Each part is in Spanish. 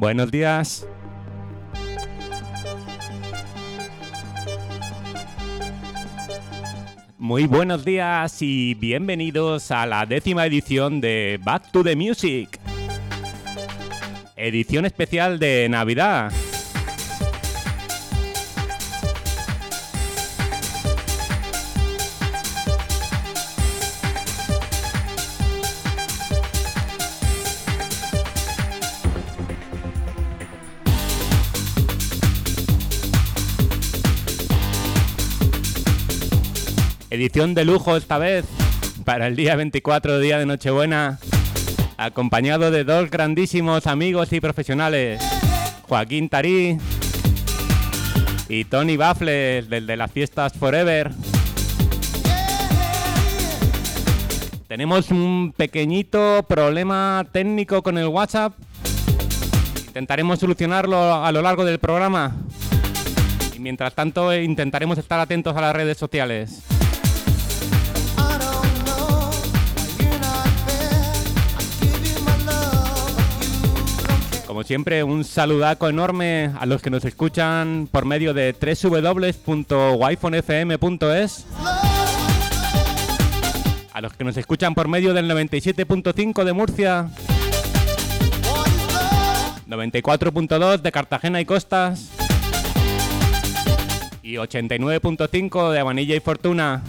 Buenos días. Muy buenos días y bienvenidos a la décima edición de Back to the Music. Edición especial de Navidad. De lujo esta vez, para el día 24, día de Nochebuena, acompañado de dos grandísimos amigos y profesionales, Joaquín Tarí y Tony Baffles, del de las fiestas Forever. Tenemos un pequeñito problema técnico con el WhatsApp. Intentaremos solucionarlo a lo largo del programa. Y mientras tanto intentaremos estar atentos a las redes sociales. Como siempre, un saludaco enorme a los que nos escuchan por medio de www.wifonfm.es. A los que nos escuchan por medio del 97.5 de Murcia. 94.2 de Cartagena y Costas. Y 89.5 de Avanilla y Fortuna.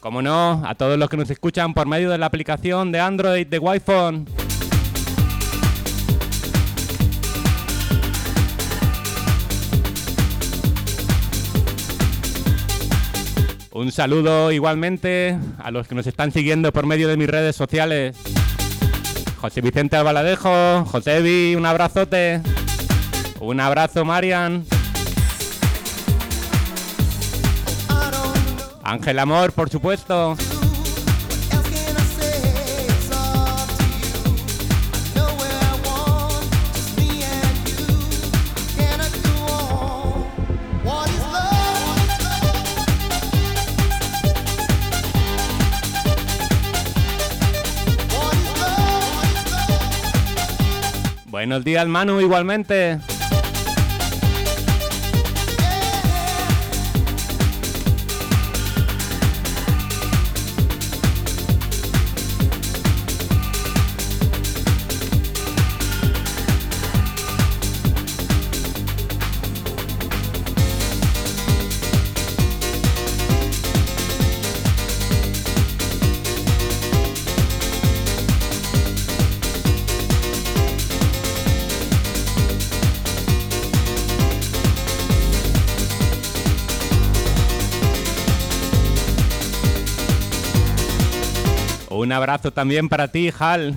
Como no, a todos los que nos escuchan por medio de la aplicación de Android de Wi-Fi. Un saludo igualmente a los que nos están siguiendo por medio de mis redes sociales. José Vicente Albaladejo, José Evi, un abrazote. Un abrazo, Marian. Ángel Amor, por supuesto. Buenos días, Manu, igualmente. Abrazo también para ti, Hal.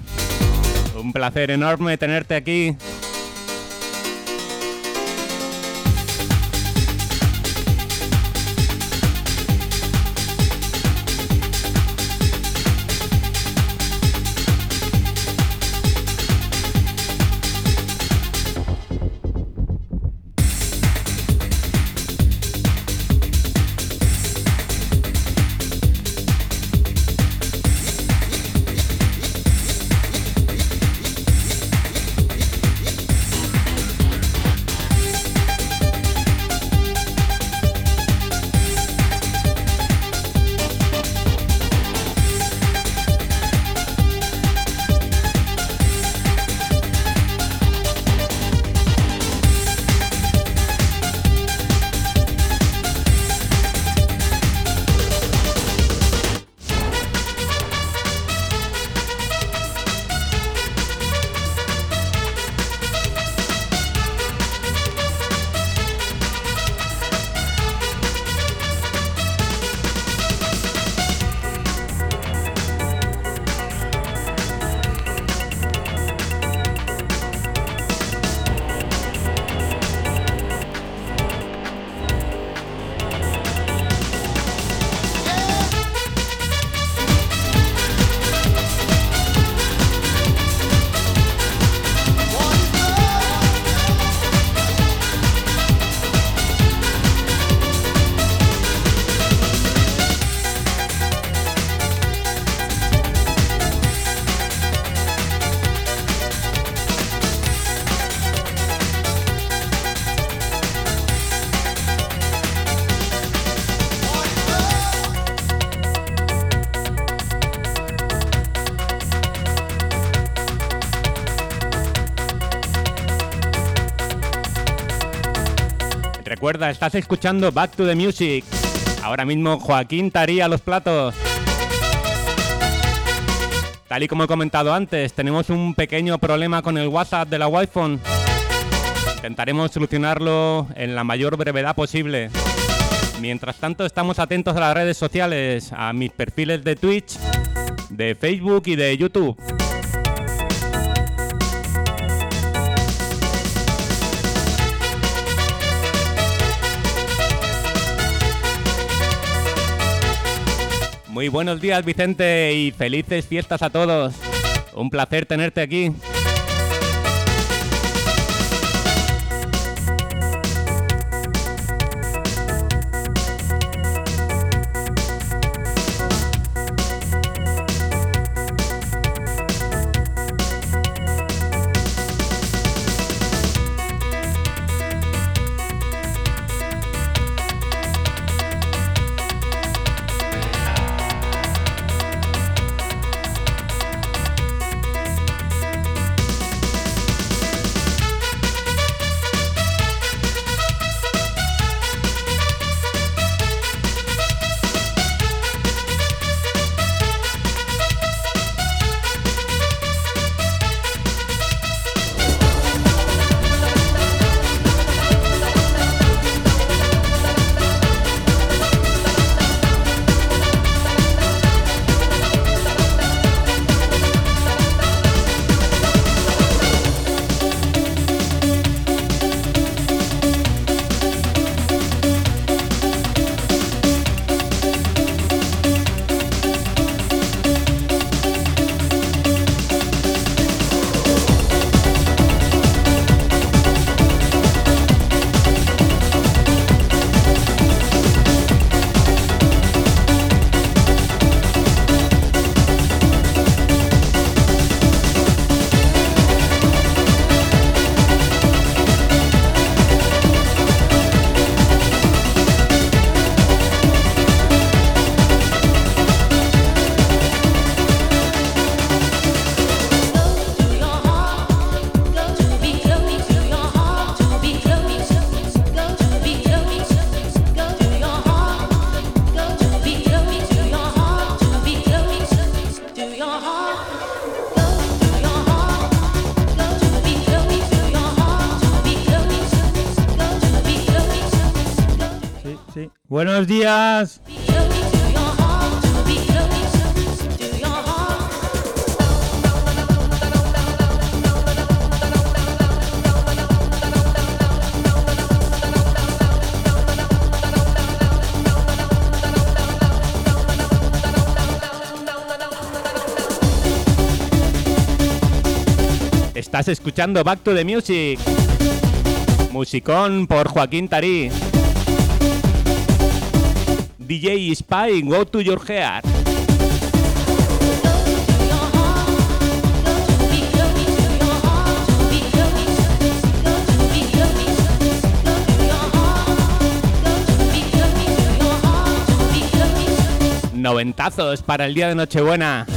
Un placer enorme tenerte aquí. Estás escuchando Back to the Music. Ahora mismo Joaquín Taría los platos. Tal y como he comentado antes, tenemos un pequeño problema con el WhatsApp de la Wi-Fi. Intentaremos solucionarlo en la mayor brevedad posible. Mientras tanto, estamos atentos a las redes sociales, a mis perfiles de Twitch, de Facebook y de YouTube. Muy buenos días Vicente y felices fiestas a todos. Un placer tenerte aquí. Estás escuchando Back to the Music. Musicón por Joaquín Tarí. DJ Spy, Go to Your. Noventazos para el día de Nochebuena.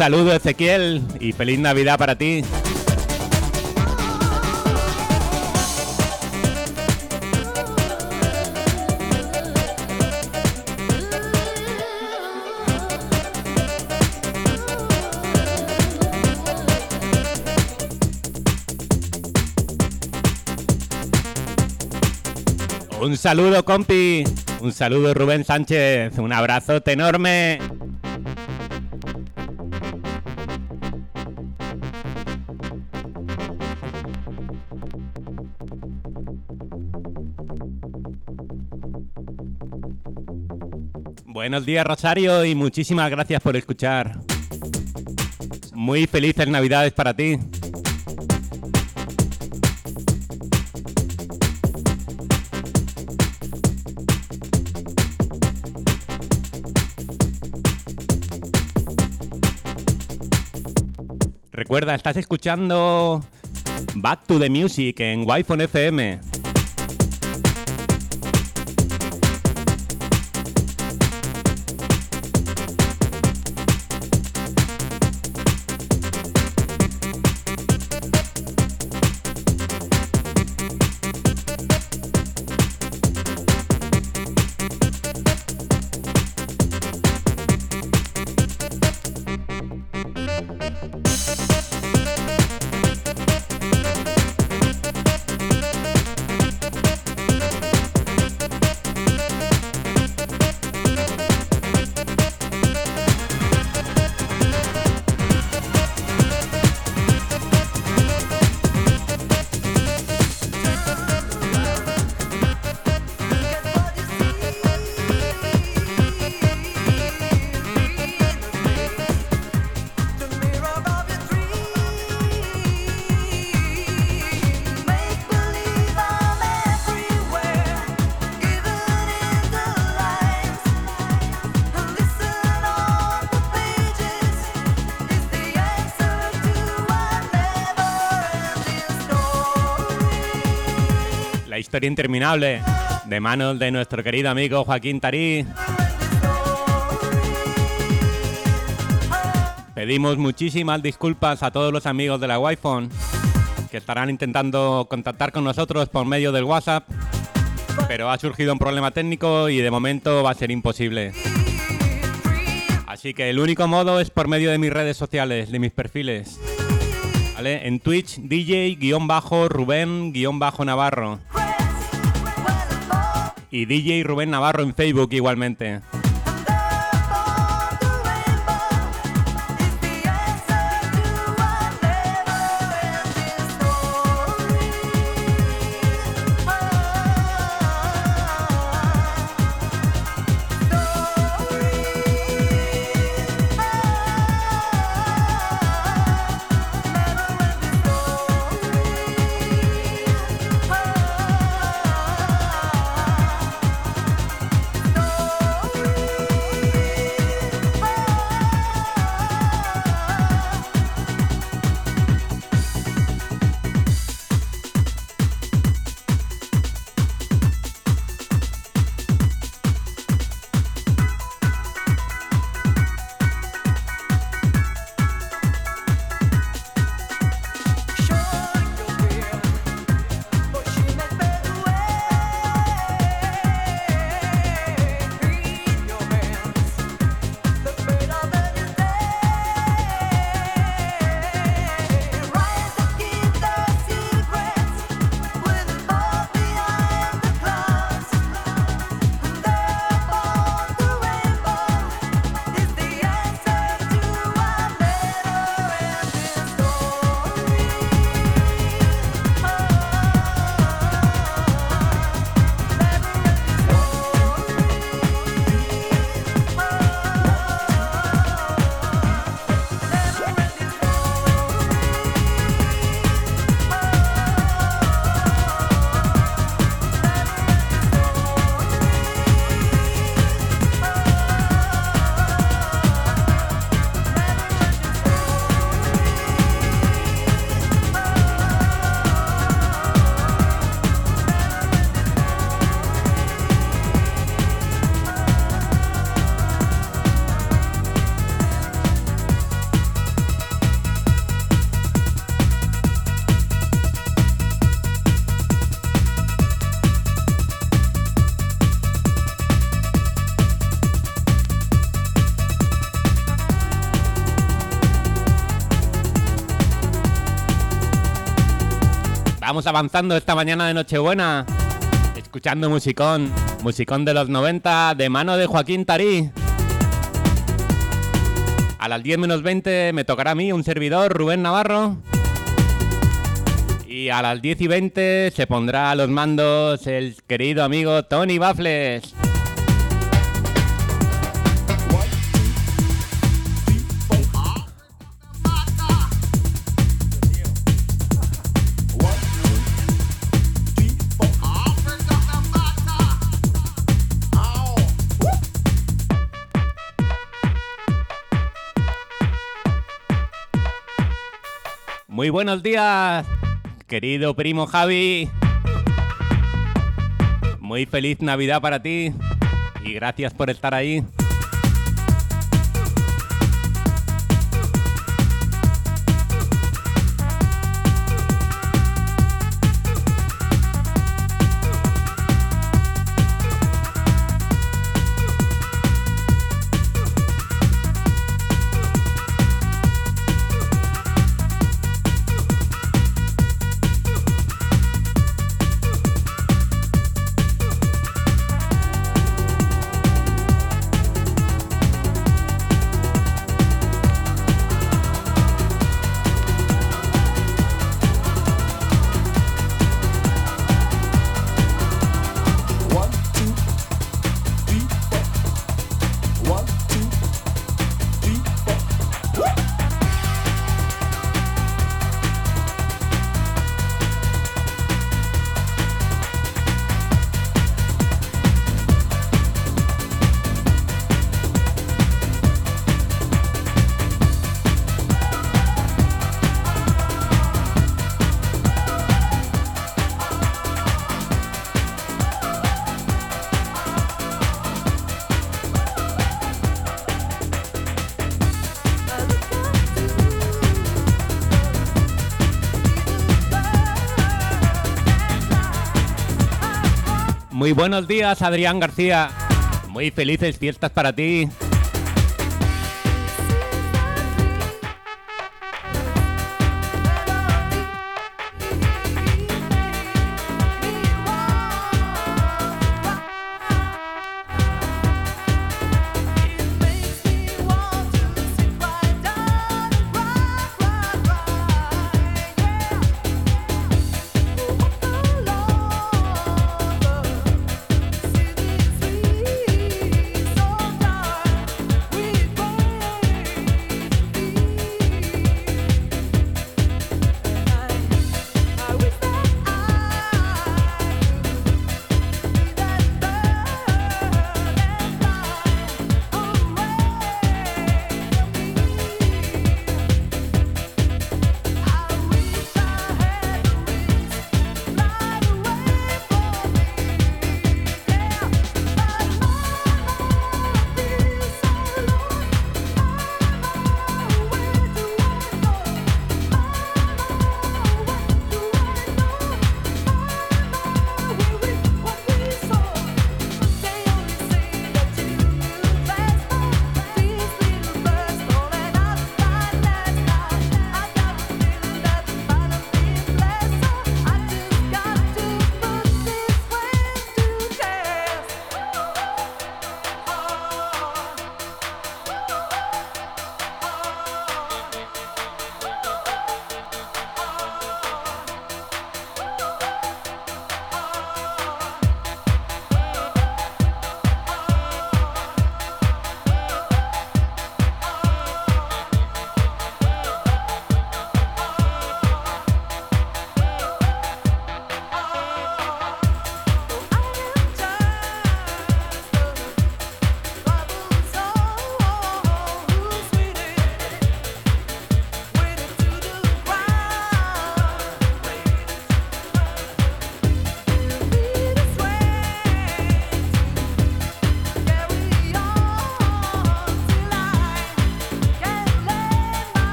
Saludo Ezequiel y feliz Navidad para ti. Un saludo, compi. Un saludo, Rubén Sánchez. Un abrazote enorme. Buenos días, Rosario, y muchísimas gracias por escuchar. Muy felices Navidades para ti. Recuerda, estás escuchando Back to the Music en Wi-Fi FM. Interminable de manos de nuestro querido amigo Joaquín Tarí. Pedimos muchísimas disculpas a todos los amigos de la Wi-Fi que estarán intentando contactar con nosotros por medio del WhatsApp, pero ha surgido un problema técnico y de momento va a ser imposible. Así que el único modo es por medio de mis redes sociales, de mis perfiles. En Twitch, DJ-Rubén-Navarro y DJ Rubén Navarro en Facebook igualmente. Vamos avanzando esta mañana de Nochebuena, escuchando musicón, musicón de los 90, de mano de Joaquín Tarí. A las 10 menos 20 me tocará a mí un servidor, Rubén Navarro. Y a las 10 y 20 se pondrá a los mandos el querido amigo Tony Baffles. Buenos días, querido primo Javi. Muy feliz Navidad para ti y gracias por estar ahí. Buenos días, Adrián García. Muy felices fiestas para ti.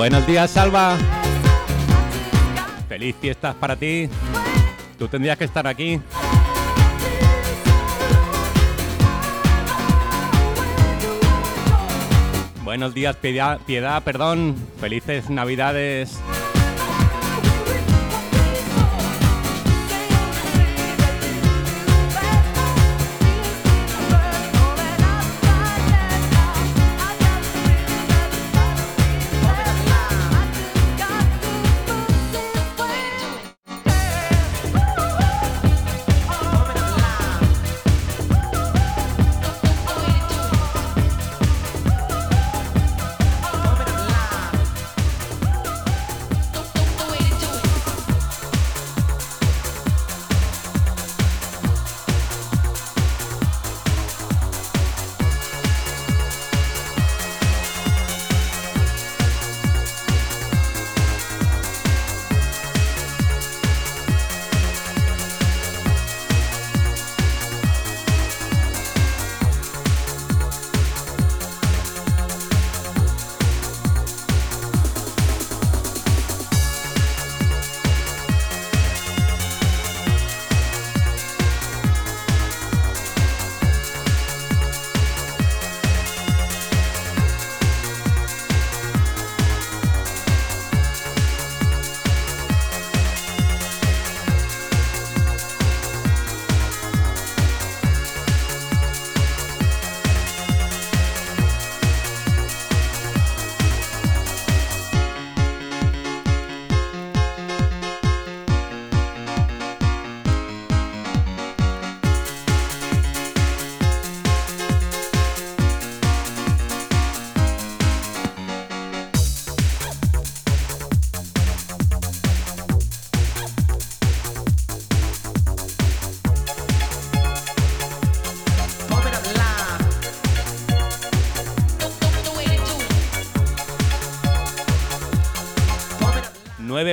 Buenos días, Salva. Feliz fiestas para ti. Tú tendrías que estar aquí. Buenos días, piedad, piedad, perdón. Felices Navidades.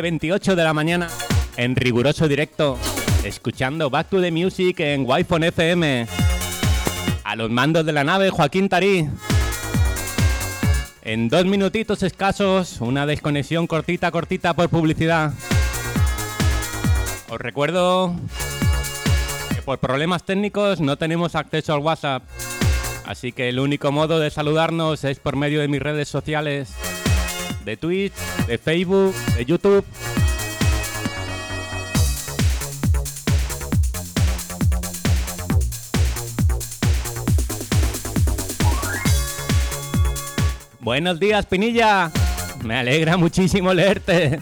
9.28 de la mañana, en riguroso directo, escuchando Back to the Music en Wi-Fi FM. A los mandos de la nave, Joaquín Tarí. En dos minutitos escasos, una desconexión cortita, cortita por publicidad. Os recuerdo que por problemas técnicos no tenemos acceso al WhatsApp. Así que el único modo de saludarnos es por medio de mis redes sociales de Twitch, de Facebook, de YouTube. Buenos días, Pinilla. Me alegra muchísimo leerte.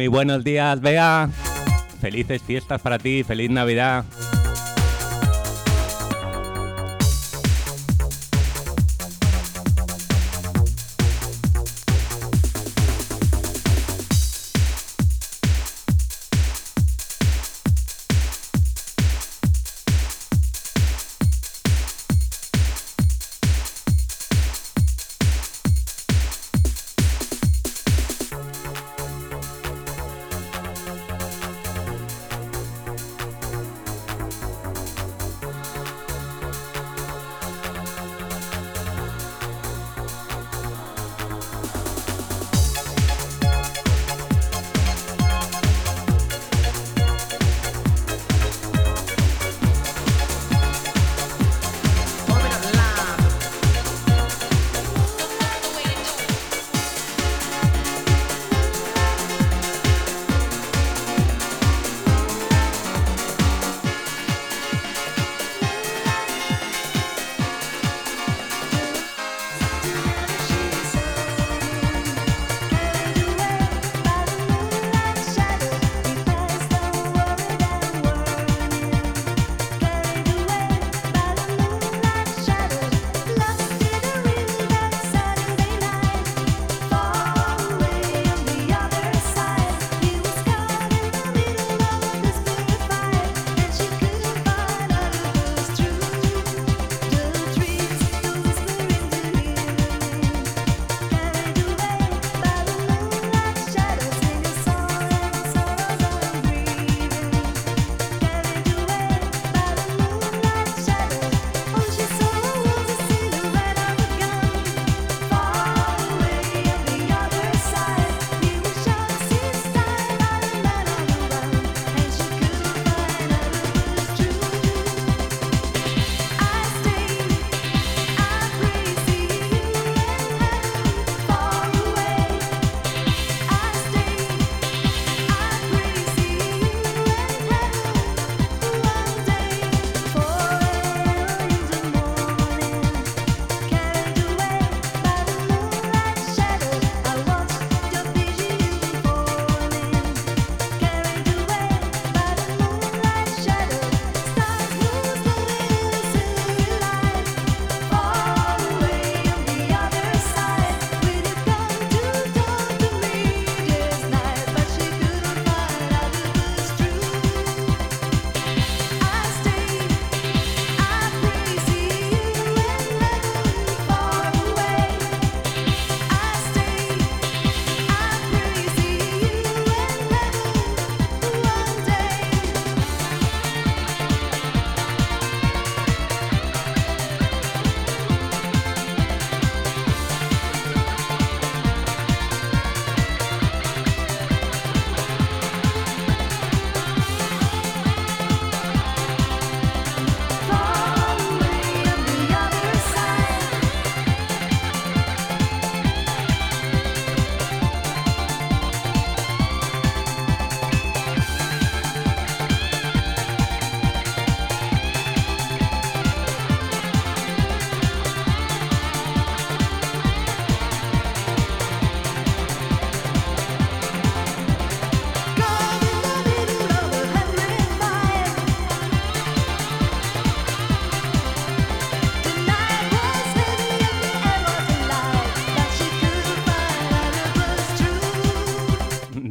Muy buenos días, Bea. Felices fiestas para ti, feliz Navidad.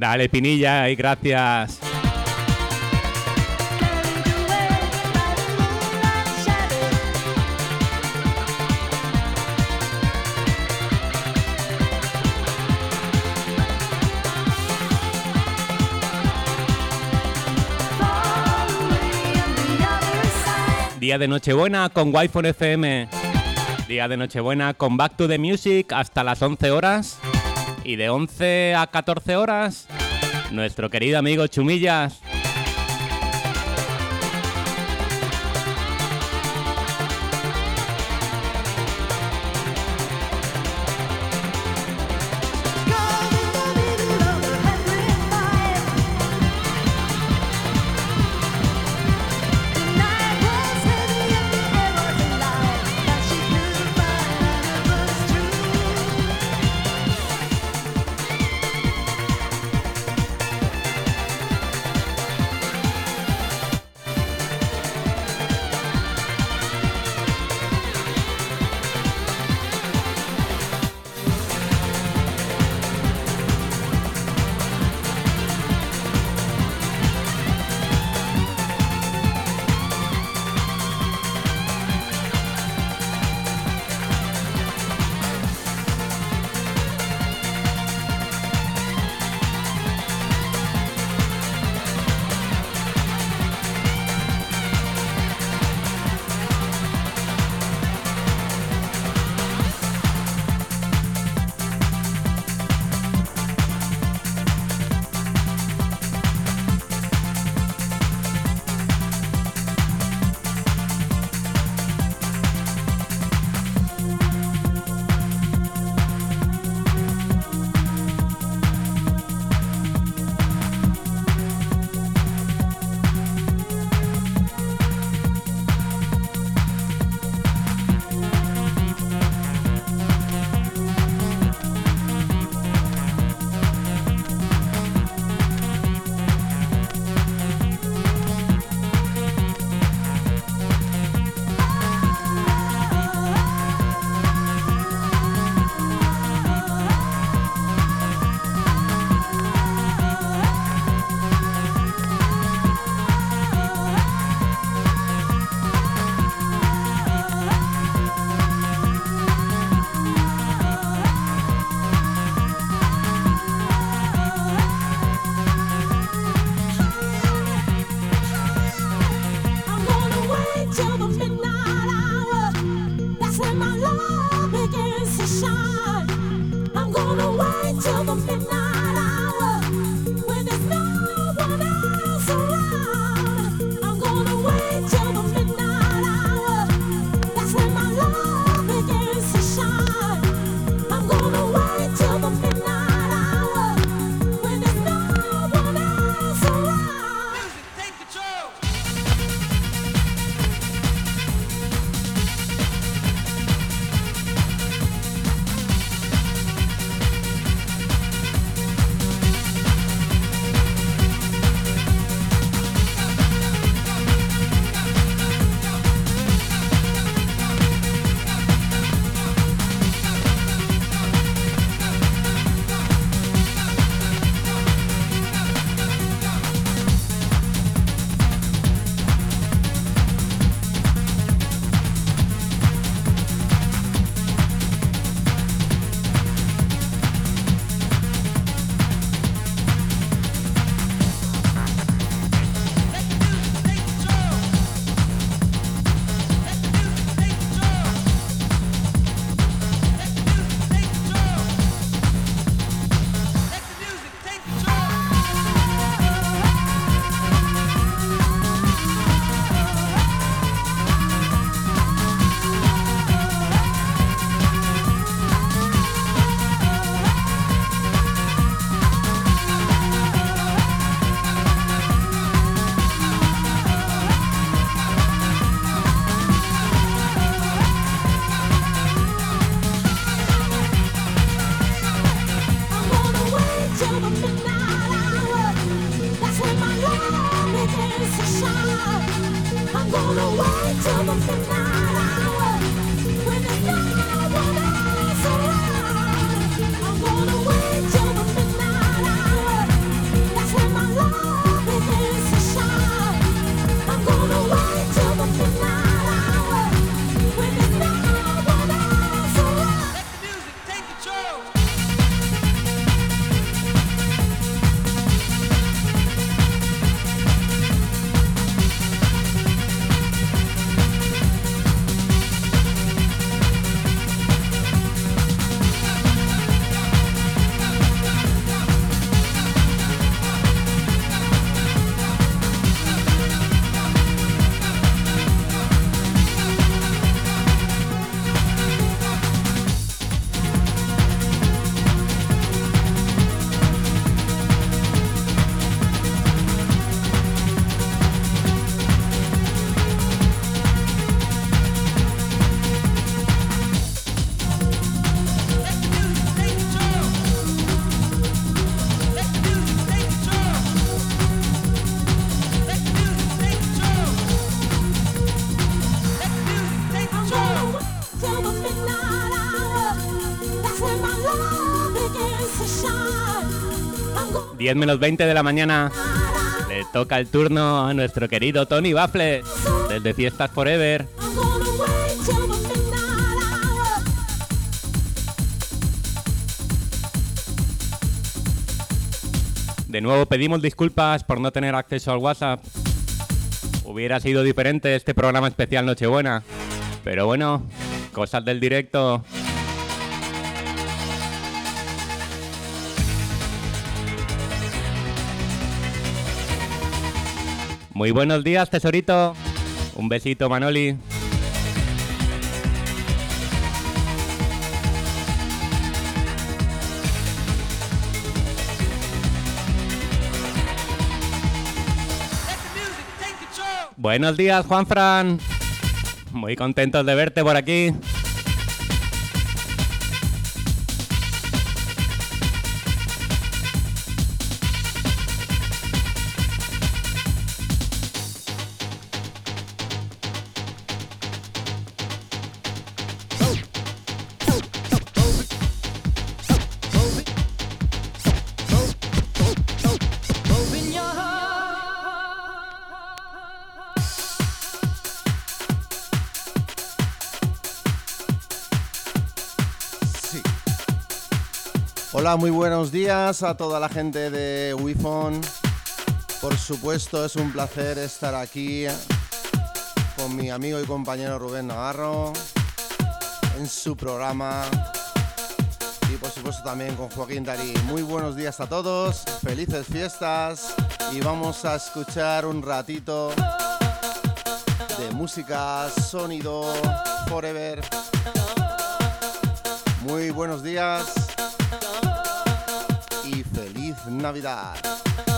Dale, Pinilla, y gracias. Día de Nochebuena con Wi-Fi FM. Día de Nochebuena con Back to the Music hasta las 11 horas. Y de 11 a 14 horas, nuestro querido amigo Chumillas. 10 menos 20 de la mañana. Le toca el turno a nuestro querido Tony Baffle, desde Fiestas Forever. De nuevo pedimos disculpas por no tener acceso al WhatsApp. Hubiera sido diferente este programa especial Nochebuena. Pero bueno, cosas del directo. Muy buenos días, tesorito. Un besito, Manoli. Buenos días, Juan Fran. Muy contentos de verte por aquí. Muy buenos días a toda la gente de WiFon. Por supuesto, es un placer estar aquí con mi amigo y compañero Rubén Navarro en su programa. Y por supuesto también con Joaquín Darí. Muy buenos días a todos, felices fiestas y vamos a escuchar un ratito de música, sonido, forever. Muy buenos días feliz Navidad. I'm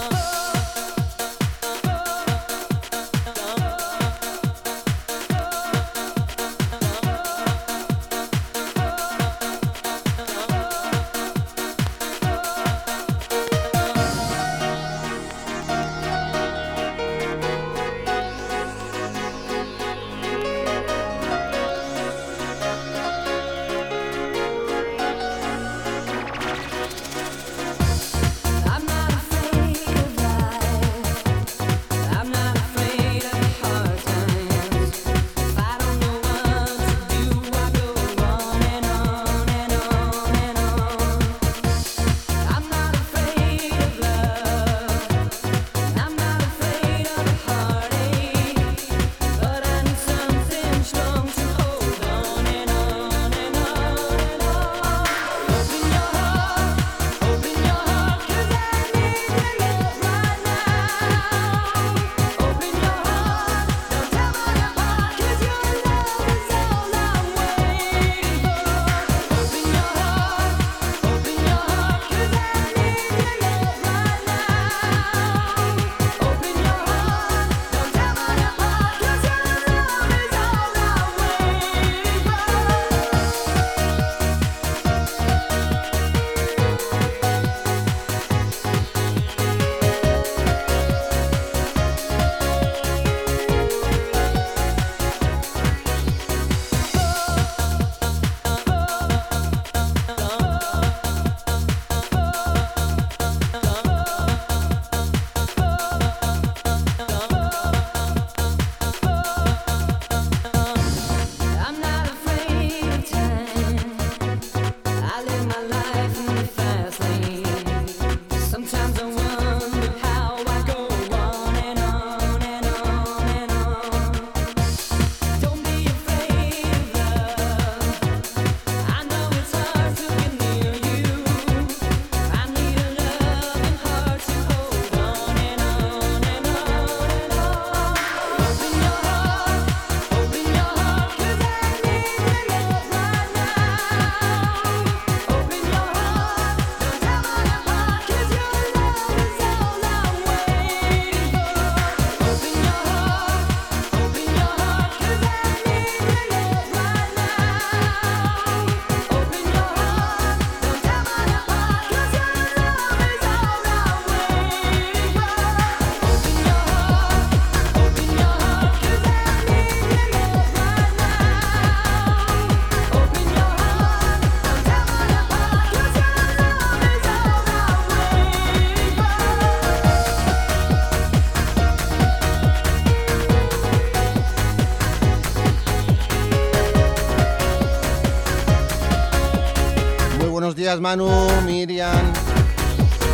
Manu, Miriam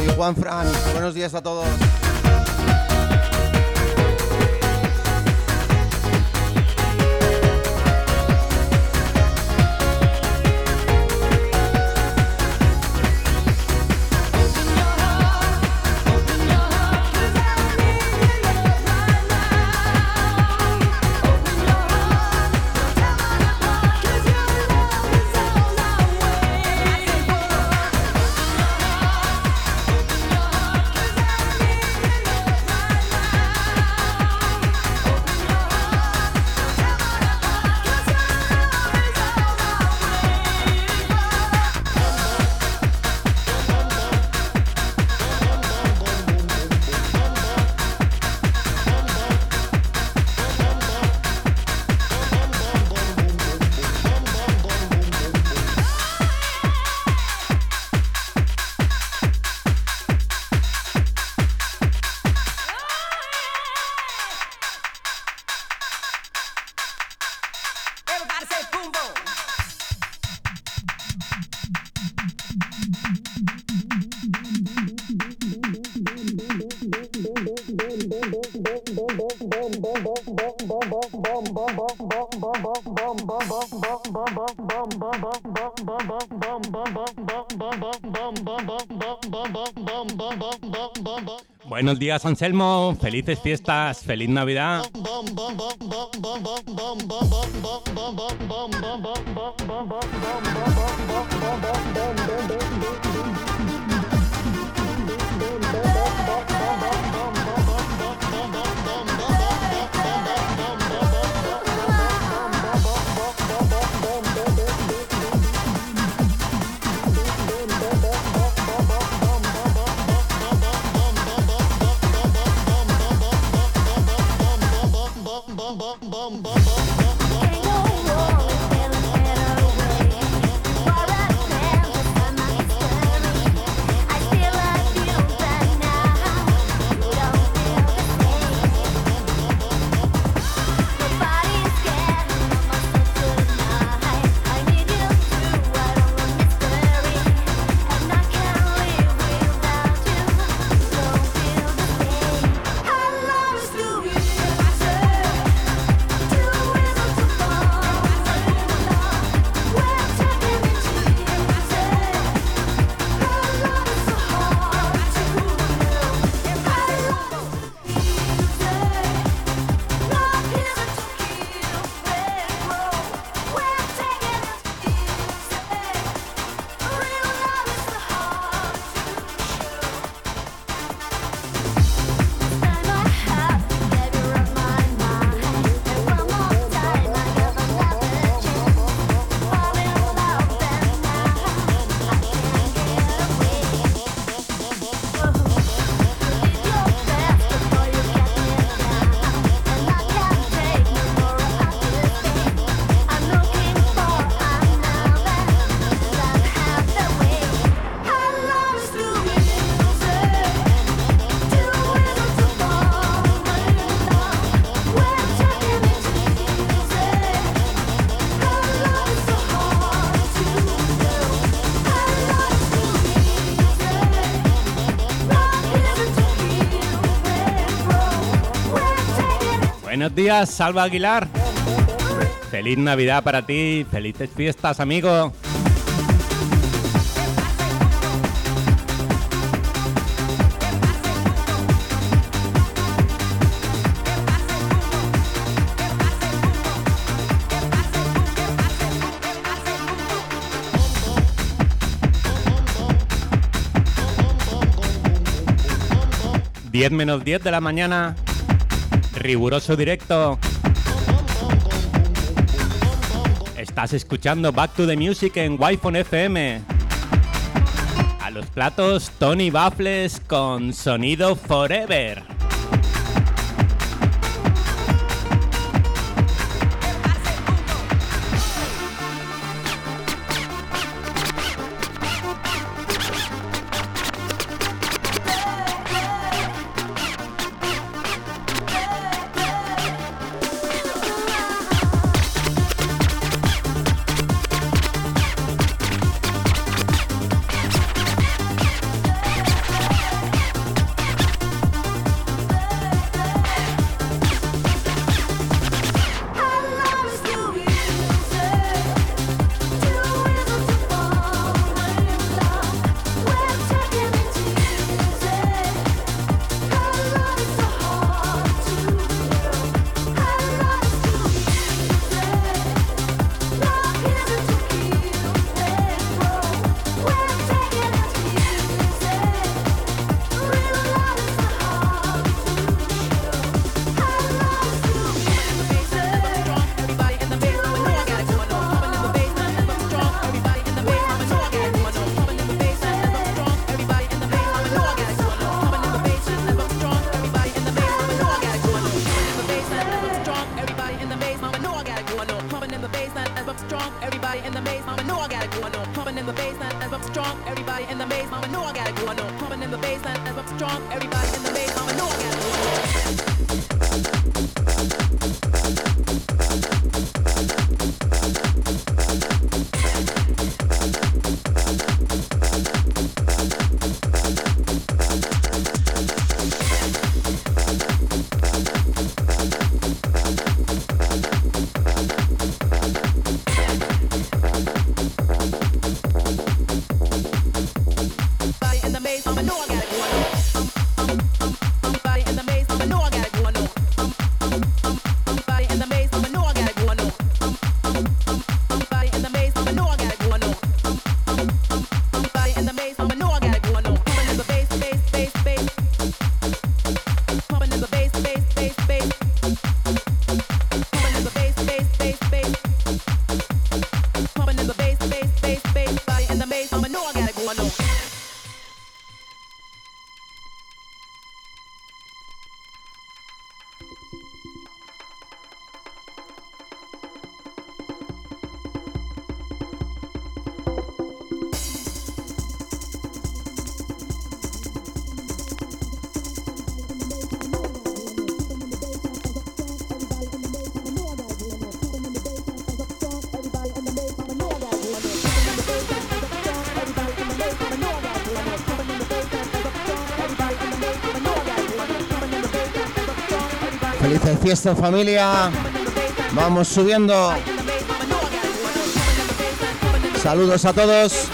y Juan Fran. Buenos días a todos. Buenos días, Anselmo. Felices fiestas. Feliz Navidad. Salva Aguilar. Feliz Navidad para ti. Felices fiestas, amigo. Diez menos 10 de la mañana. Riguroso directo. Estás escuchando Back to the Music en Wi-Fi FM. A los platos, Tony Baffles con Sonido Forever. Felices fiestas familia. Vamos subiendo. Saludos a todos.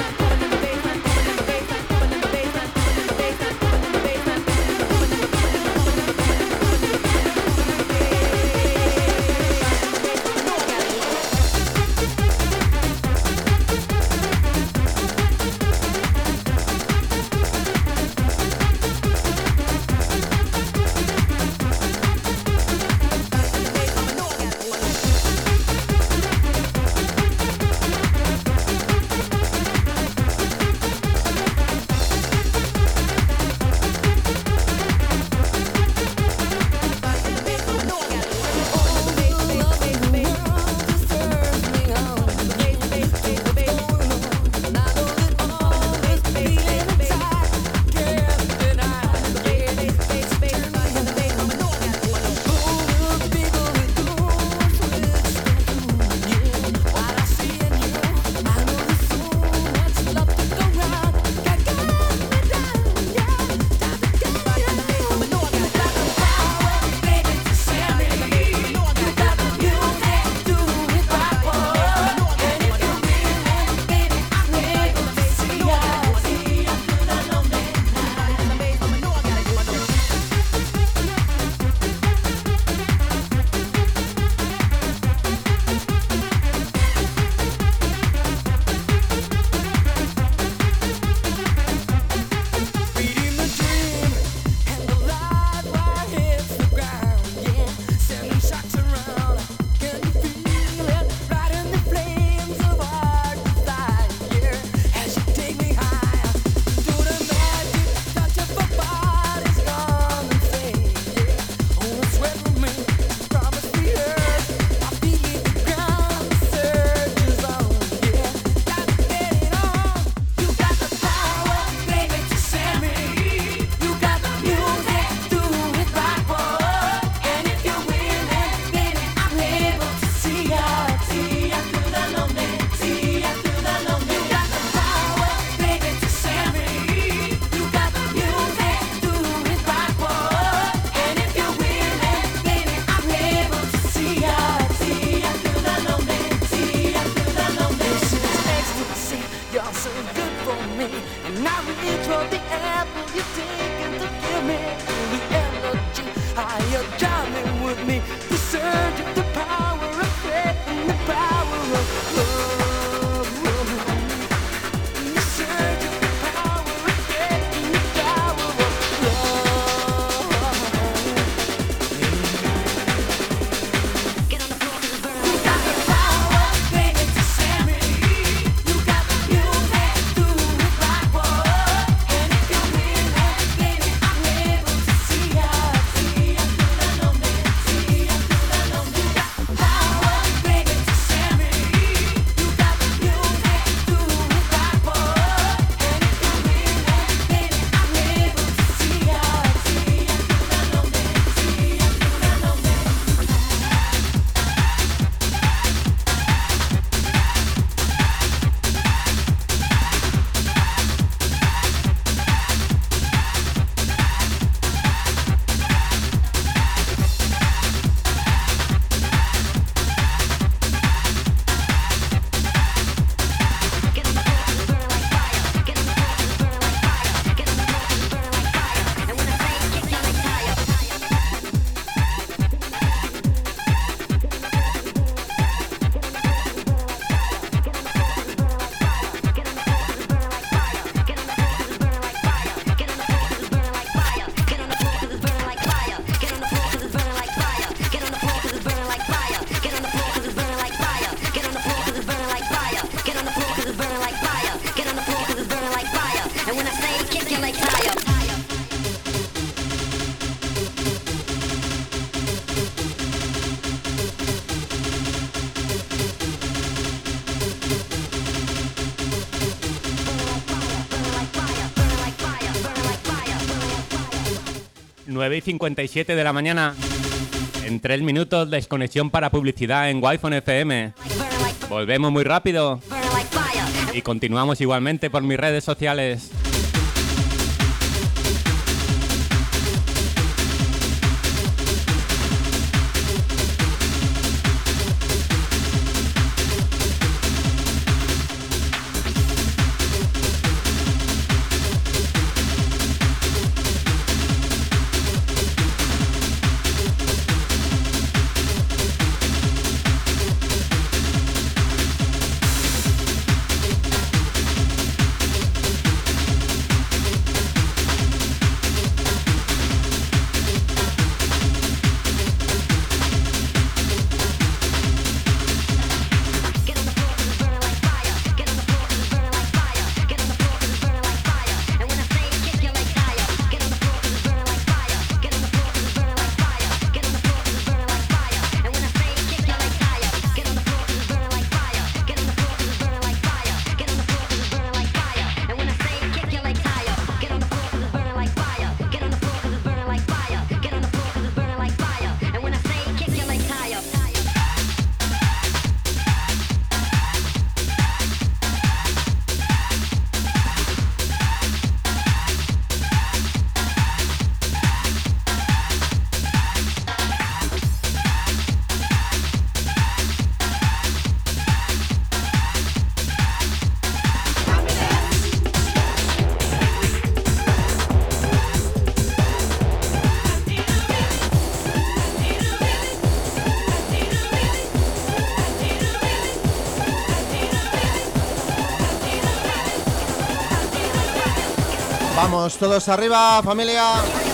9 y 57 de la mañana. En 3 minutos, desconexión para publicidad en Wi-Fi FM. Volvemos muy rápido y continuamos igualmente por mis redes sociales. Todos arriba, familia.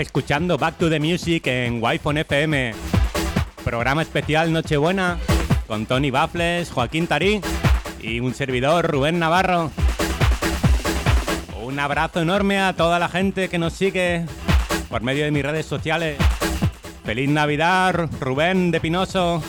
Escuchando Back to the Music en wi FM. Programa especial Nochebuena con Tony Baffles, Joaquín Tarí y un servidor Rubén Navarro. Un abrazo enorme a toda la gente que nos sigue por medio de mis redes sociales. Feliz Navidad, Rubén de Pinoso.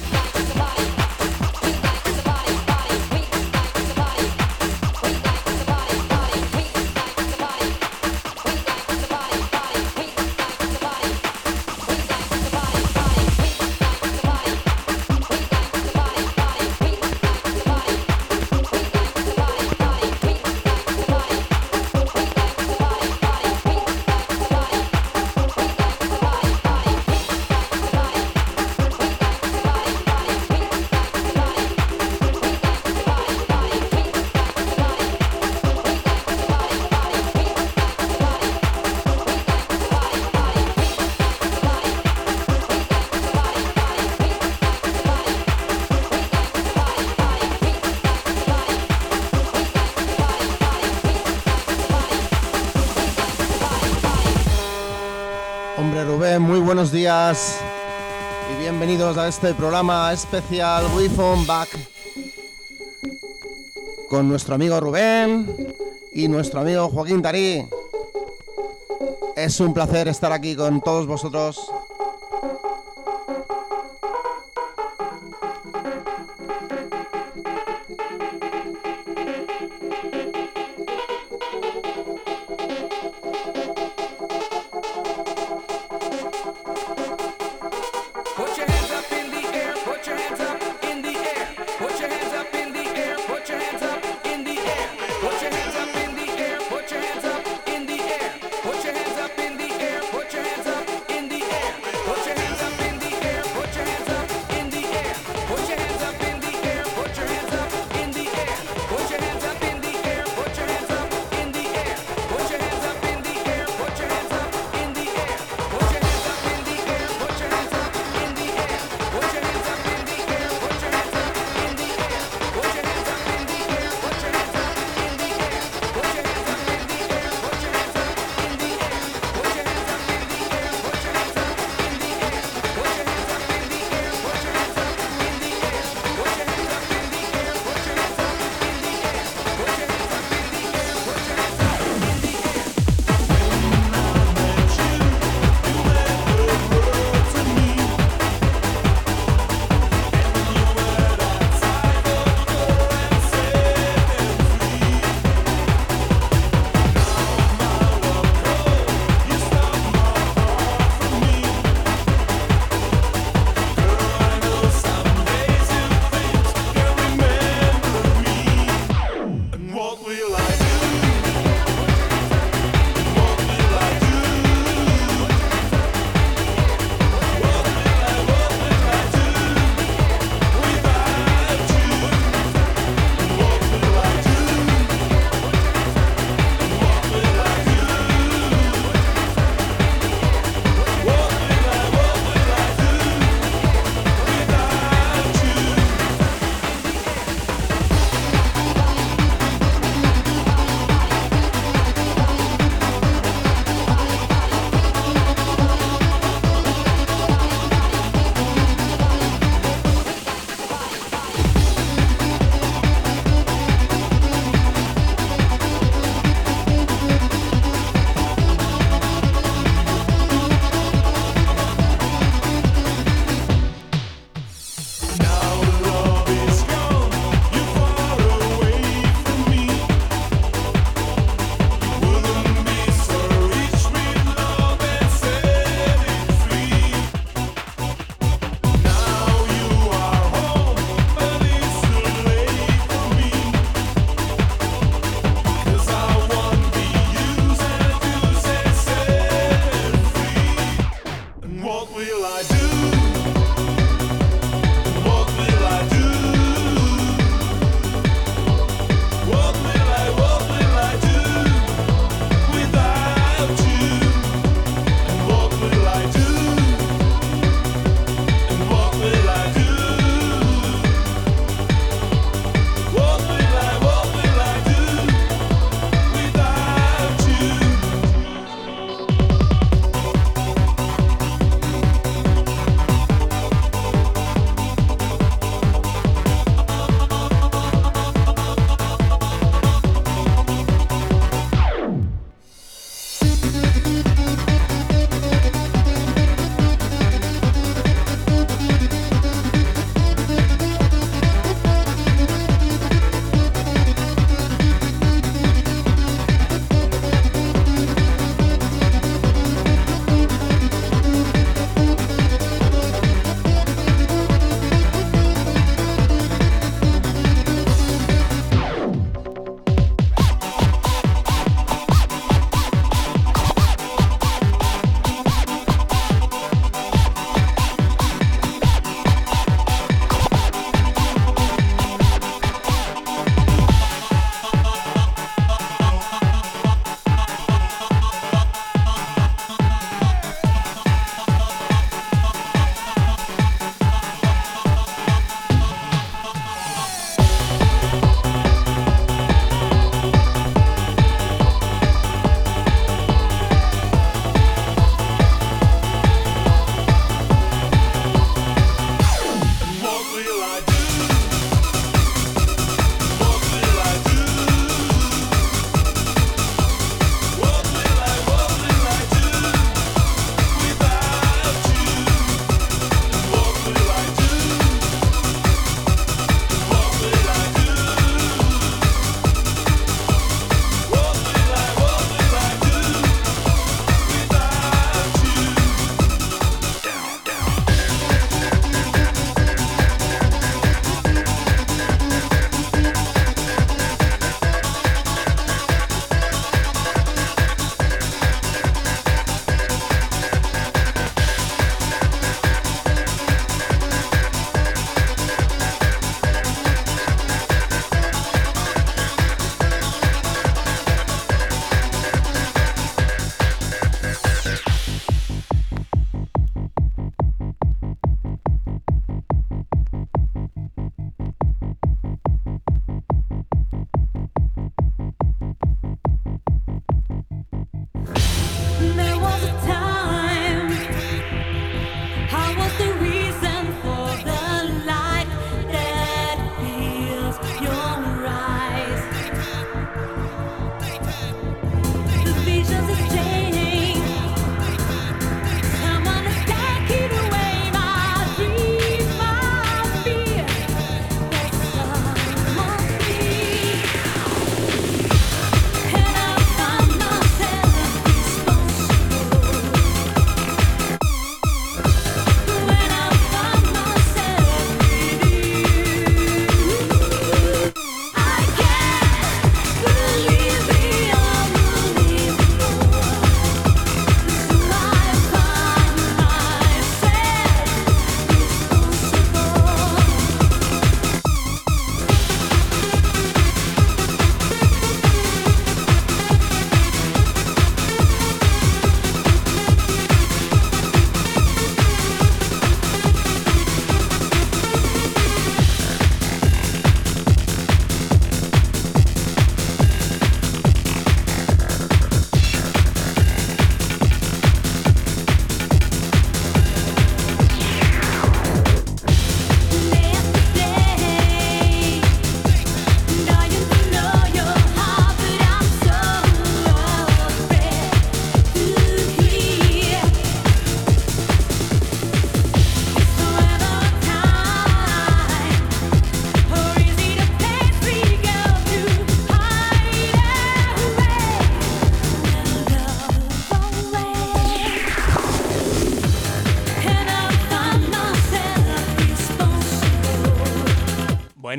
Este programa especial We Phone Back con nuestro amigo Rubén y nuestro amigo Joaquín Tarí. Es un placer estar aquí con todos vosotros.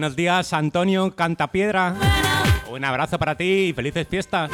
Buenos días, Antonio Cantapiedra. Un abrazo para ti y felices fiestas.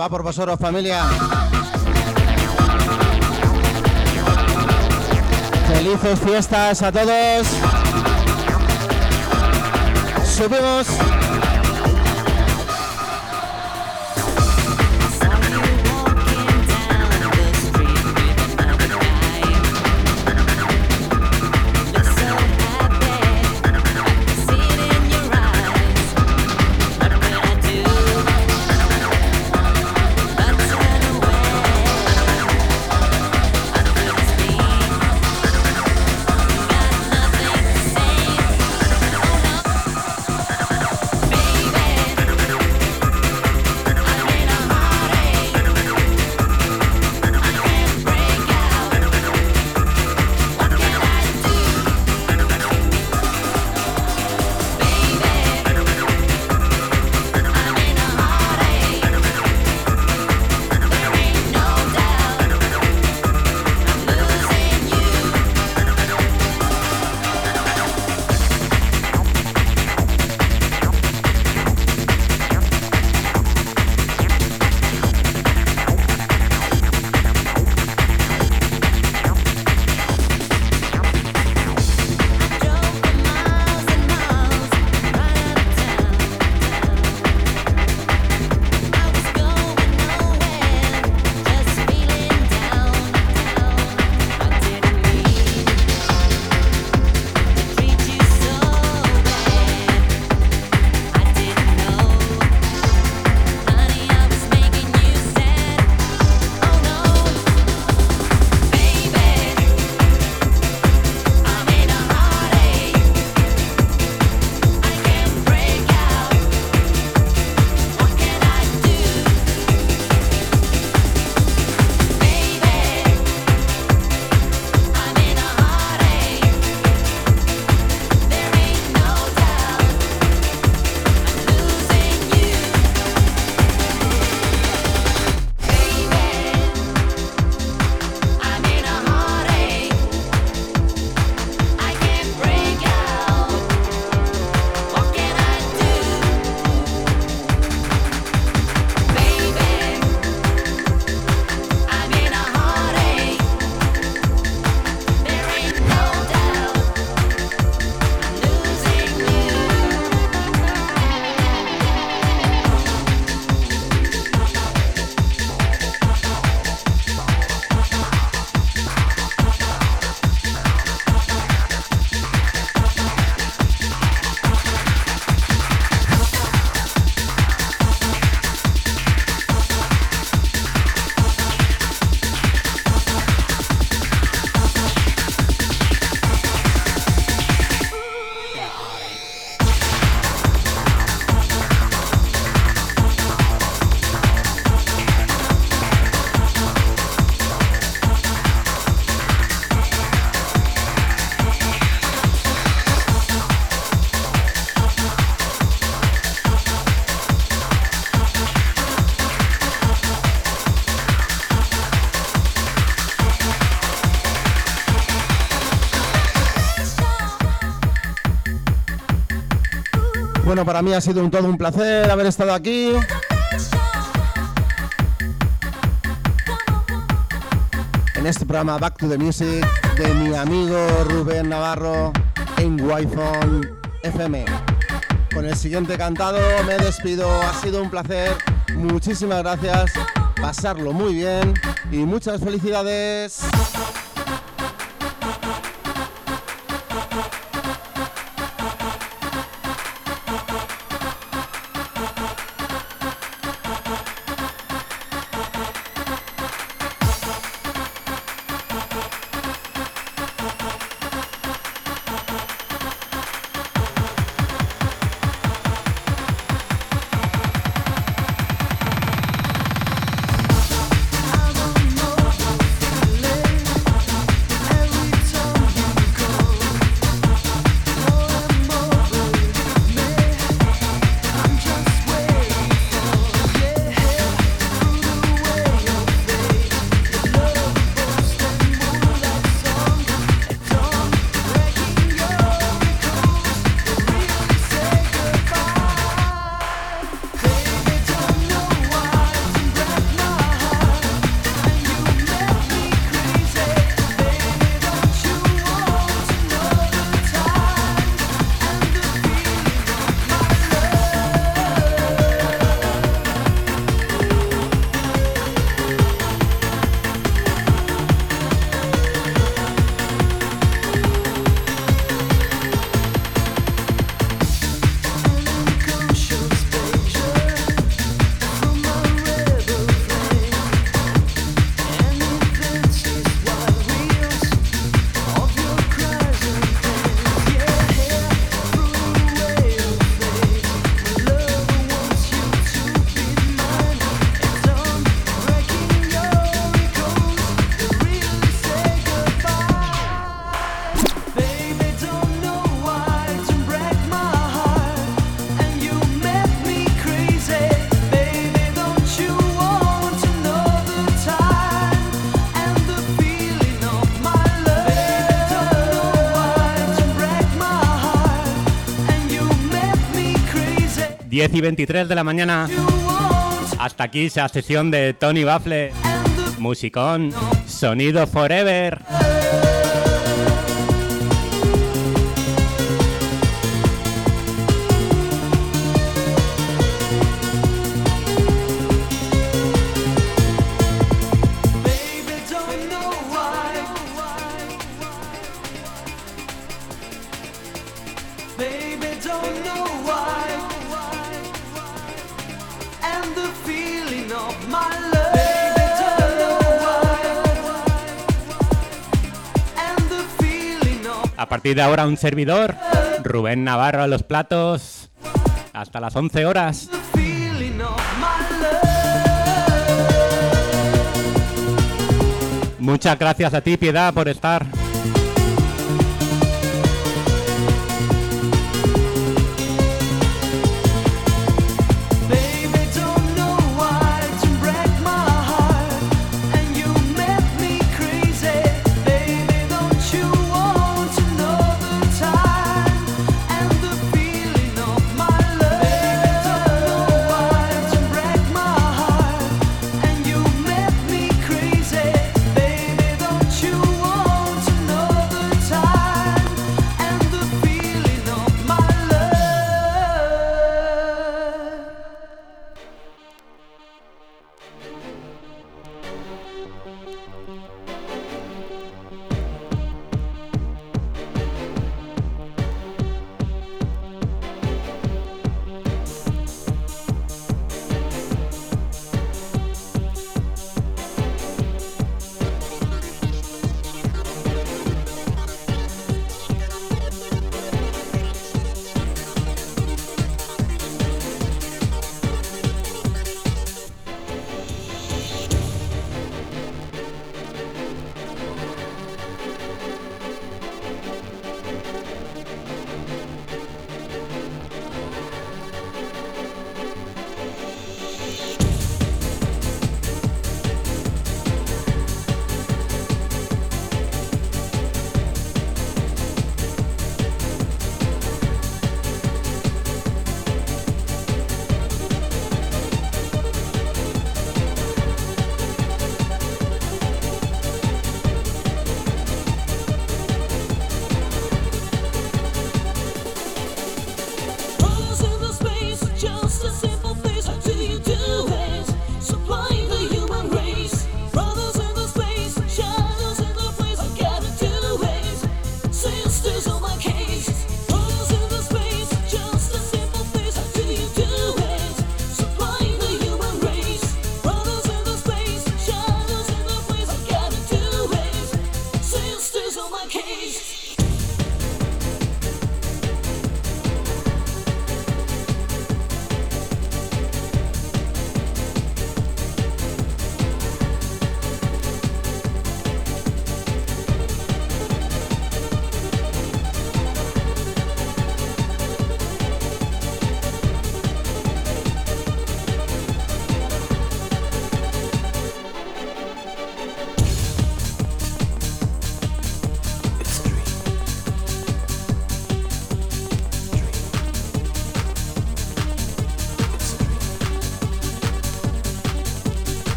va por vosotros, familia. Felices fiestas a todos. Subimos. Para mí ha sido un todo un placer haber estado aquí. En este programa Back to the Music de mi amigo Rubén Navarro en Wi-Fi FM. Con el siguiente cantado me despido. Ha sido un placer. Muchísimas gracias. Pasarlo muy bien y muchas felicidades. 10 y 23 de la mañana. Hasta aquí esa sesión de Tony Baffle. Musicón, sonido forever. Partir de ahora un servidor, Rubén Navarro a los platos. Hasta las 11 horas. Muchas gracias a ti, Piedad, por estar.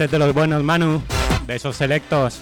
De los buenos, Manu, de esos selectos.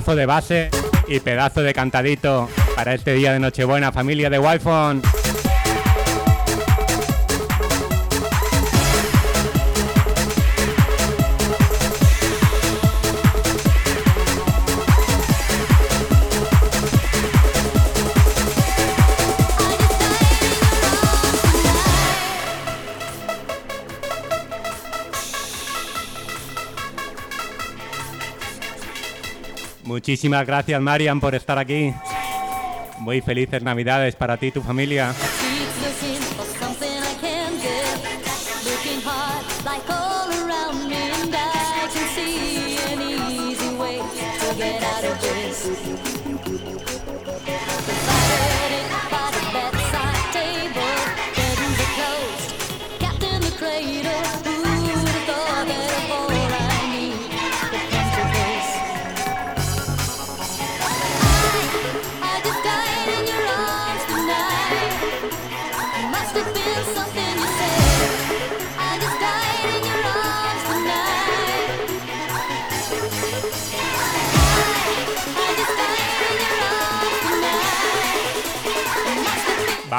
pedazo de base y pedazo de cantadito para este día de Nochebuena, familia de wi Muchísimas gracias, Marian, por estar aquí. Muy felices Navidades para ti y tu familia.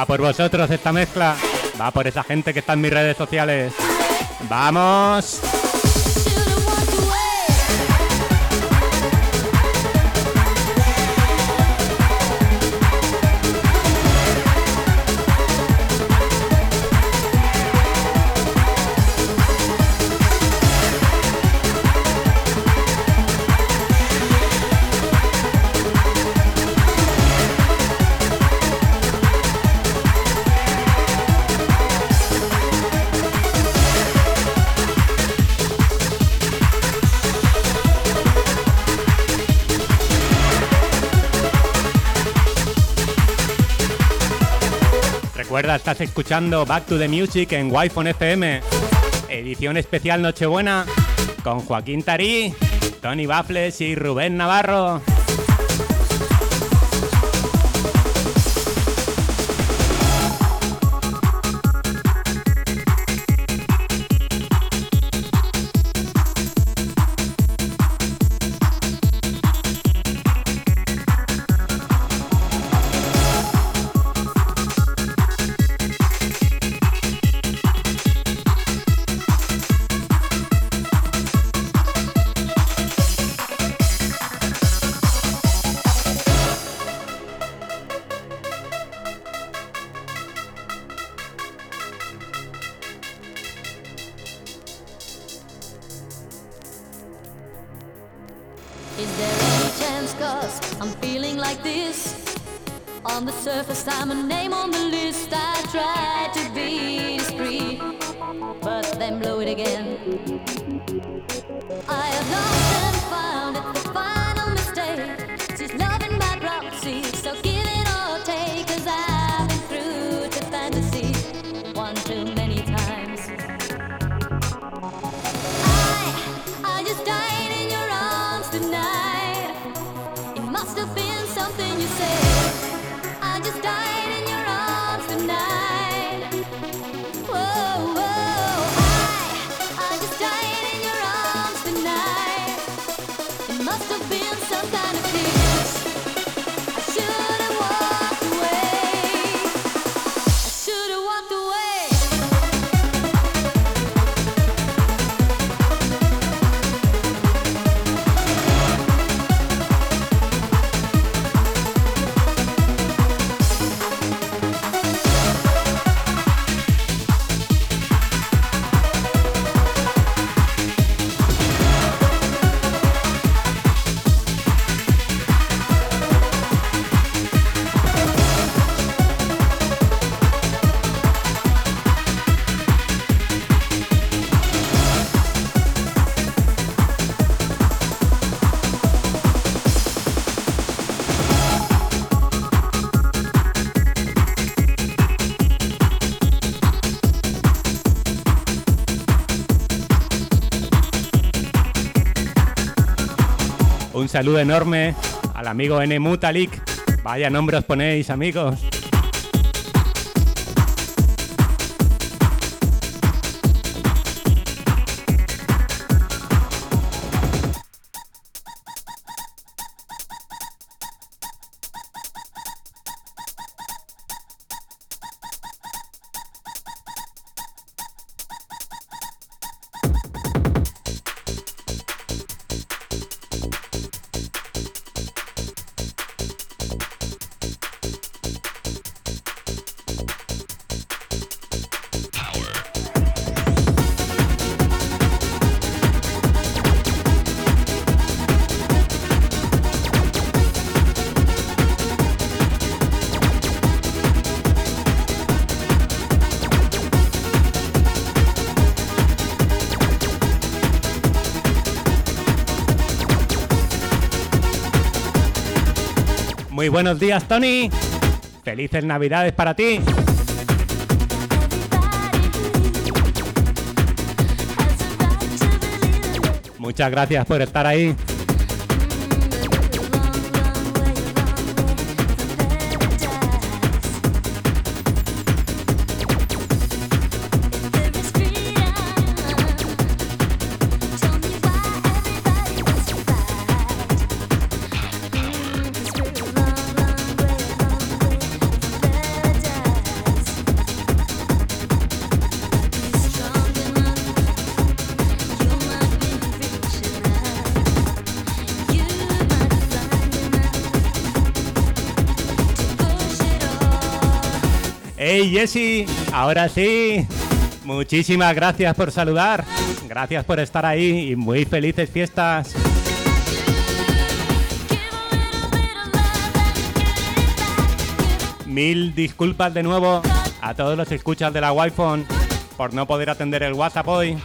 Va por vosotros esta mezcla. Va por esa gente que está en mis redes sociales. ¡Vamos! Estás escuchando Back to the Music en Wi-Fi FM. Edición especial Nochebuena con Joaquín Tarí, Tony Bafles y Rubén Navarro. Saludo enorme al amigo N. Mutalik. Vaya nombre os ponéis, amigos. Muy buenos días, Tony. Felices Navidades para ti. Muchas gracias por estar ahí. ¡Hey, Jessy! Ahora sí. Muchísimas gracias por saludar. Gracias por estar ahí y muy felices fiestas. Mil disculpas de nuevo a todos los escuchas de la Wi-Fi por no poder atender el WhatsApp hoy.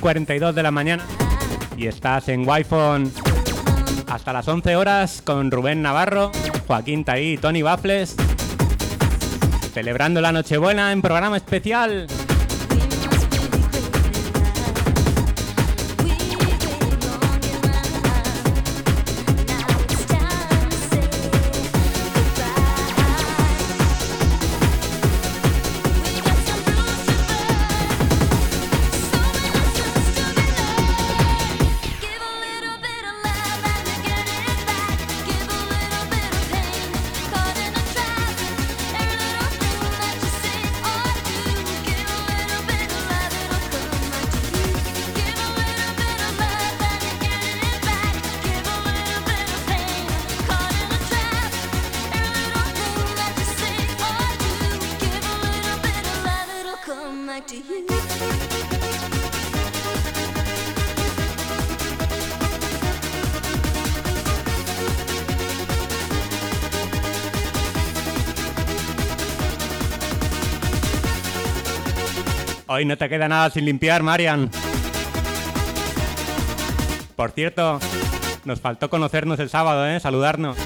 Y 42 de la mañana. Y estás en Wi-Fi. Hasta las 11 horas con Rubén Navarro, Joaquín Taí y Tony Bafles. Celebrando la Nochebuena en programa especial. Hoy no te queda nada sin limpiar, Marian. Por cierto, nos faltó conocernos el sábado, ¿eh? Saludarnos.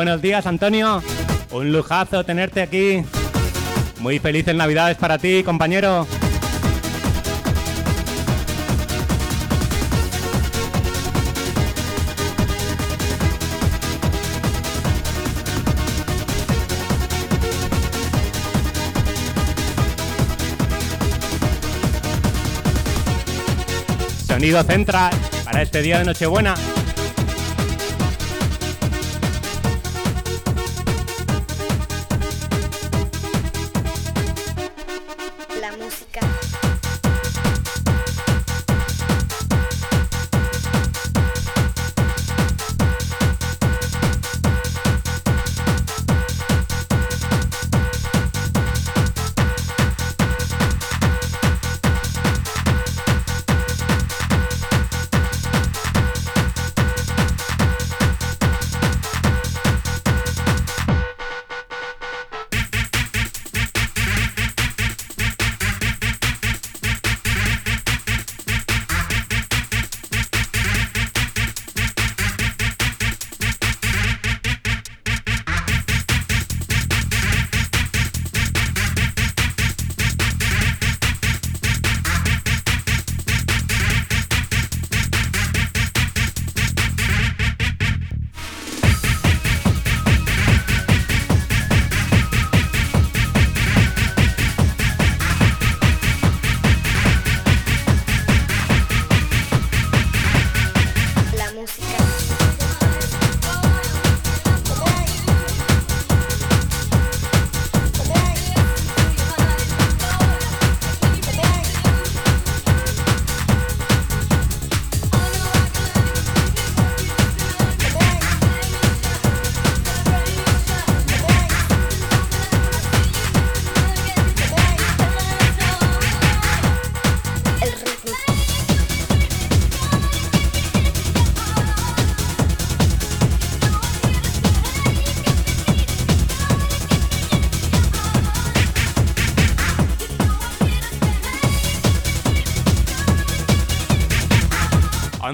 Buenos días, Antonio. Un lujazo tenerte aquí. Muy felices Navidades para ti, compañero. Sonido central para este día de Nochebuena.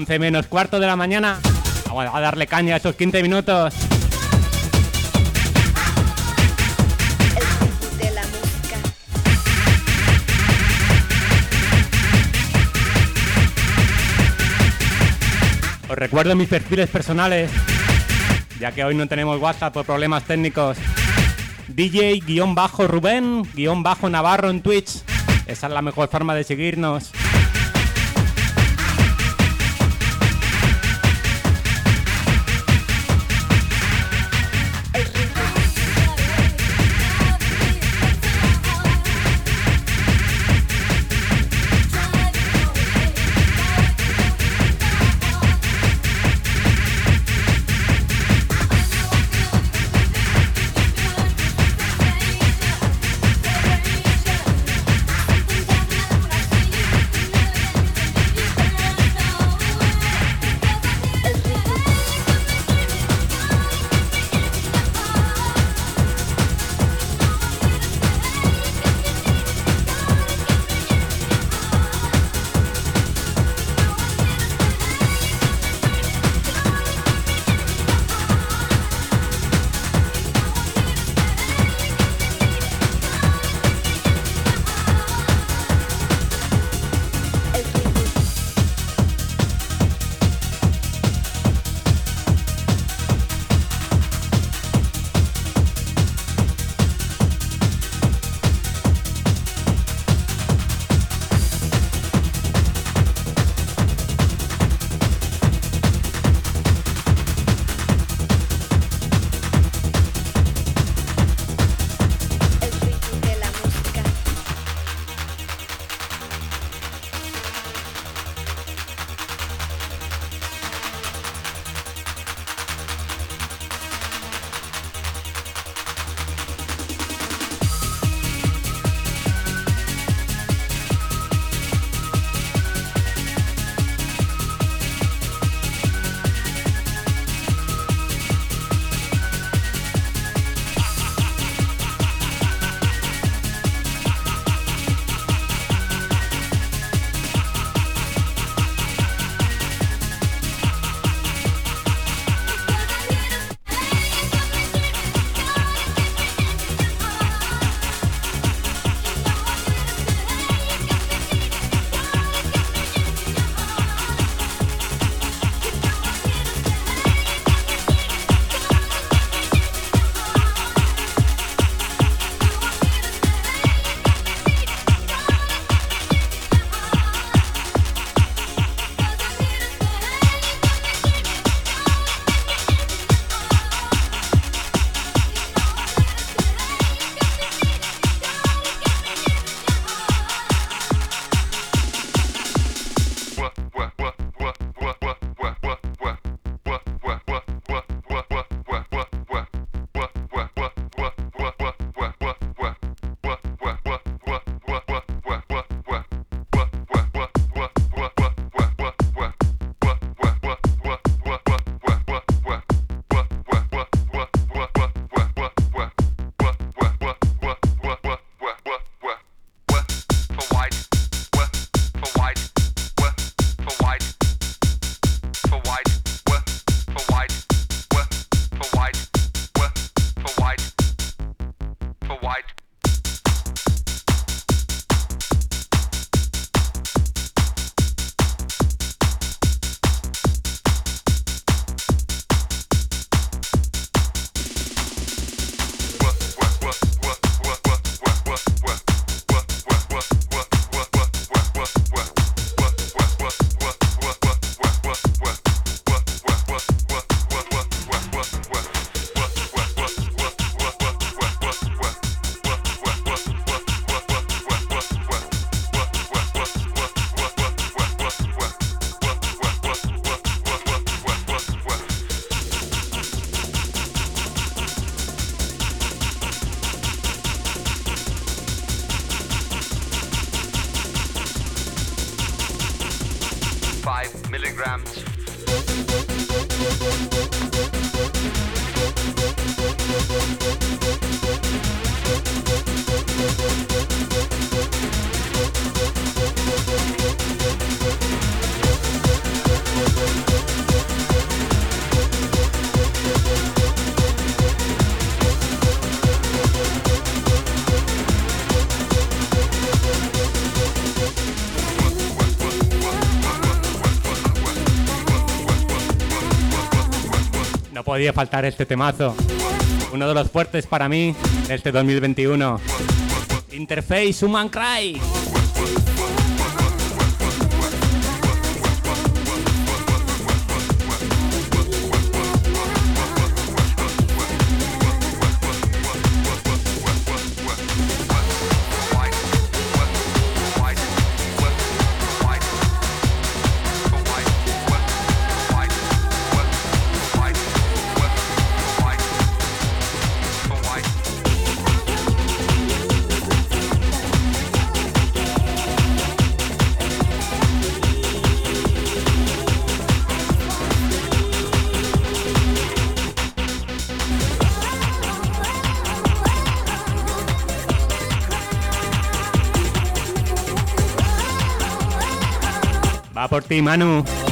11 menos cuarto de la mañana. Vamos a darle caña a esos 15 minutos. Os recuerdo mis perfiles personales, ya que hoy no tenemos WhatsApp por problemas técnicos. DJ-Rubén-Navarro en Twitch. Esa es la mejor forma de seguirnos. Podía faltar este temazo. Uno de los fuertes para mí de este 2021. Interface Human Cry. Va por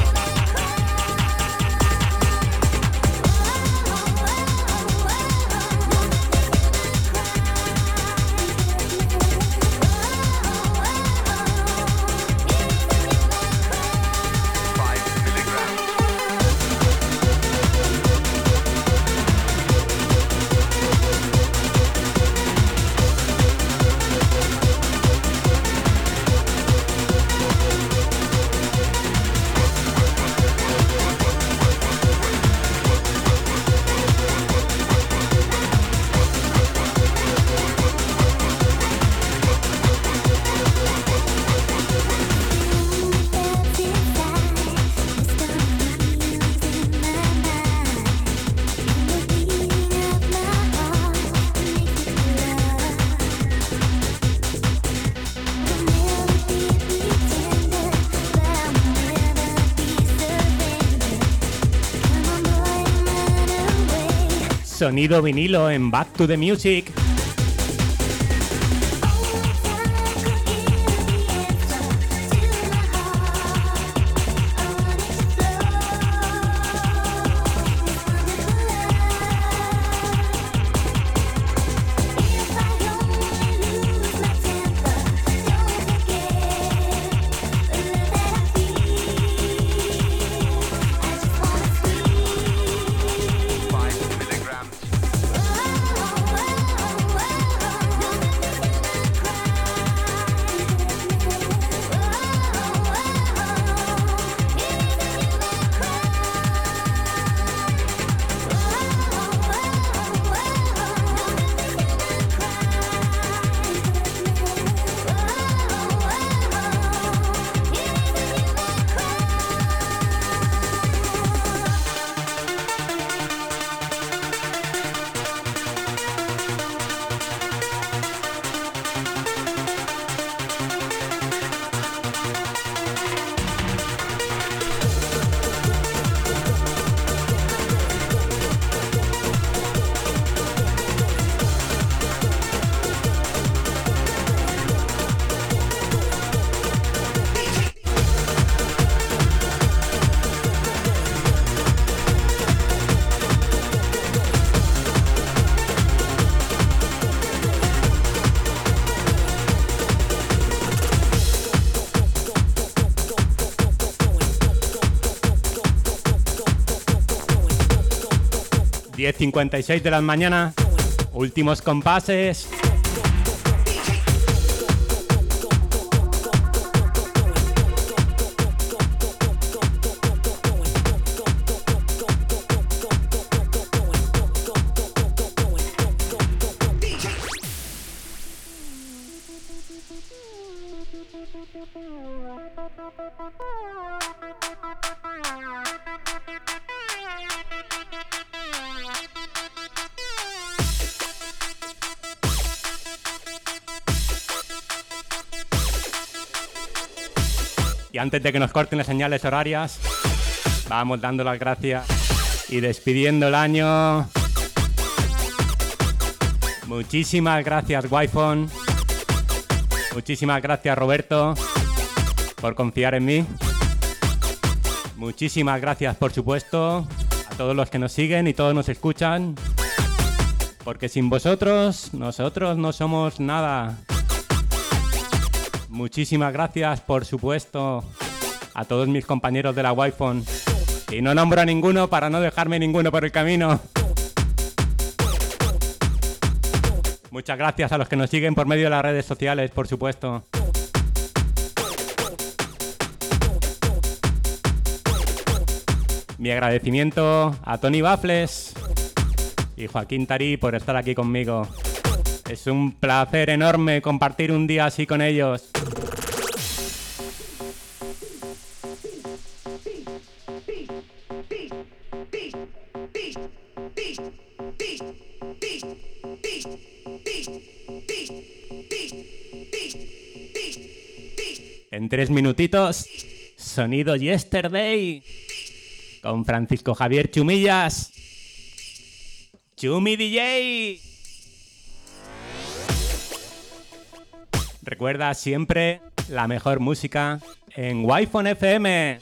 Sonido vinilo en Back to the Music. ...10.56 de la mañana... ...últimos compases... antes de que nos corten las señales horarias, vamos dando las gracias y despidiendo el año. Muchísimas gracias, Wi-Fi. Muchísimas gracias, Roberto, por confiar en mí. Muchísimas gracias, por supuesto, a todos los que nos siguen y todos nos escuchan. Porque sin vosotros, nosotros no somos nada. Muchísimas gracias, por supuesto, a todos mis compañeros de la Wi-Fi Y no nombro a ninguno para no dejarme ninguno por el camino. Muchas gracias a los que nos siguen por medio de las redes sociales, por supuesto. Mi agradecimiento a Tony Bafles y Joaquín Tarí por estar aquí conmigo. Es un placer enorme compartir un día así con ellos. En tres minutitos, sonido Yesterday con Francisco Javier Chumillas. Chumi DJ. Recuerda siempre la mejor música en Wi-Fi FM.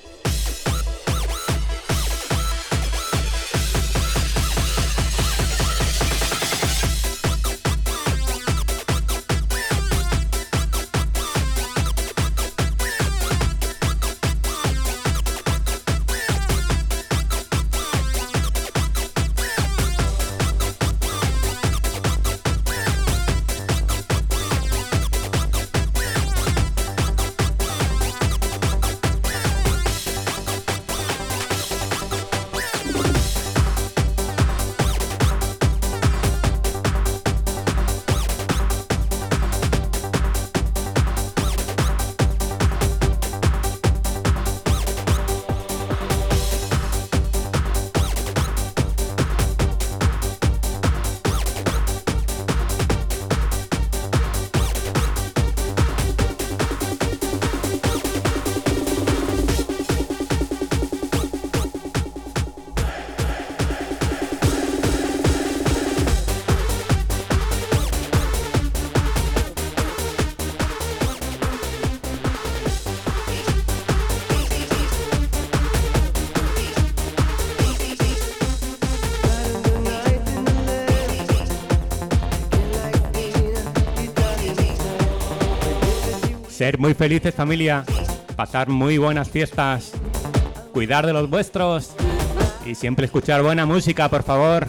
Muy felices familia, pasar muy buenas fiestas, cuidar de los vuestros. Y siempre escuchar buena música, por favor.